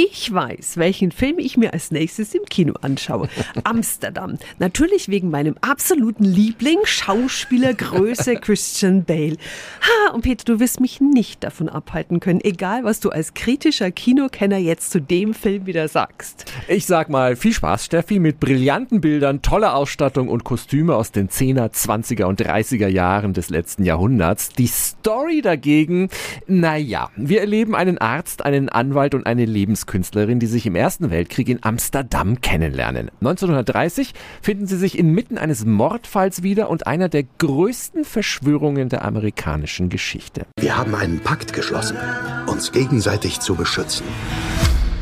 Ich weiß, welchen Film ich mir als nächstes im Kino anschaue. Amsterdam. Natürlich wegen meinem absoluten Liebling, Schauspieler Größe Christian Bale. Ha, und Peter, du wirst mich nicht davon abhalten können, egal was du als kritischer Kinokenner jetzt zu dem Film wieder sagst. Ich sag mal, viel Spaß, Steffi, mit brillanten Bildern, toller Ausstattung und Kostüme aus den 10er, 20er und 30er Jahren des letzten Jahrhunderts. Die Story dagegen, naja, wir erleben einen Arzt, einen Anwalt und eine Lebens Künstlerin, die sich im Ersten Weltkrieg in Amsterdam kennenlernen. 1930 finden sie sich inmitten eines Mordfalls wieder und einer der größten Verschwörungen der amerikanischen Geschichte. Wir haben einen Pakt geschlossen, uns gegenseitig zu beschützen.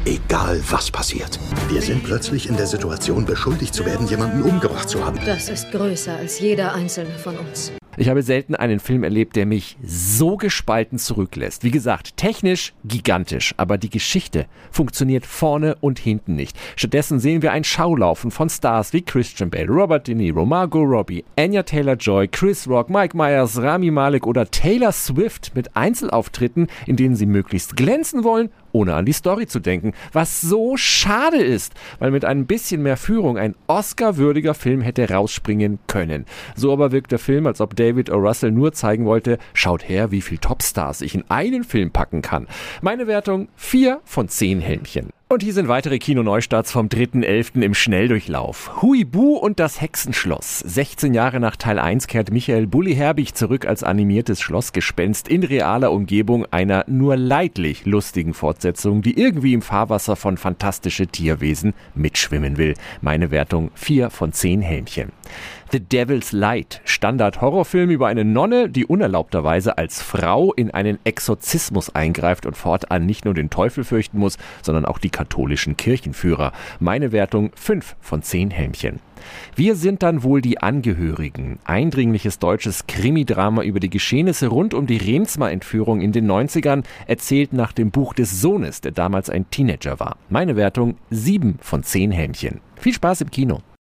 Egal was passiert. Wir sind plötzlich in der Situation, beschuldigt zu werden, jemanden umgebracht zu haben. Das ist größer als jeder einzelne von uns. Ich habe selten einen Film erlebt, der mich so gespalten zurücklässt. Wie gesagt, technisch gigantisch, aber die Geschichte funktioniert vorne und hinten nicht. Stattdessen sehen wir ein Schaulaufen von Stars wie Christian Bale, Robert De Niro, Margot Robbie, Anya Taylor-Joy, Chris Rock, Mike Myers, Rami Malek oder Taylor Swift mit Einzelauftritten, in denen sie möglichst glänzen wollen ohne an die Story zu denken, was so schade ist, weil mit ein bisschen mehr Führung ein Oscar-würdiger Film hätte rausspringen können. So aber wirkt der Film, als ob David O. Russell nur zeigen wollte, schaut her, wie viel Topstars ich in einen Film packen kann. Meine Wertung 4 von 10 Helmchen. Und hier sind weitere Kinoneustarts vom 3.11. im Schnelldurchlauf. Huibu und das Hexenschloss. 16 Jahre nach Teil 1 kehrt Michael Bulli Herbig zurück als animiertes Schlossgespenst in realer Umgebung einer nur leidlich lustigen Fortsetzung, die irgendwie im Fahrwasser von fantastische Tierwesen mitschwimmen will. Meine Wertung 4 von 10 Helmchen. The Devil's Light, Standard-Horrorfilm über eine Nonne, die unerlaubterweise als Frau in einen Exorzismus eingreift und fortan nicht nur den Teufel fürchten muss, sondern auch die katholischen Kirchenführer. Meine Wertung 5 von 10 Helmchen. Wir sind dann wohl die Angehörigen. Eindringliches deutsches Krimidrama über die Geschehnisse rund um die Remsmar-Entführung in den 90ern, erzählt nach dem Buch des Sohnes, der damals ein Teenager war. Meine Wertung 7 von 10 Helmchen. Viel Spaß im Kino.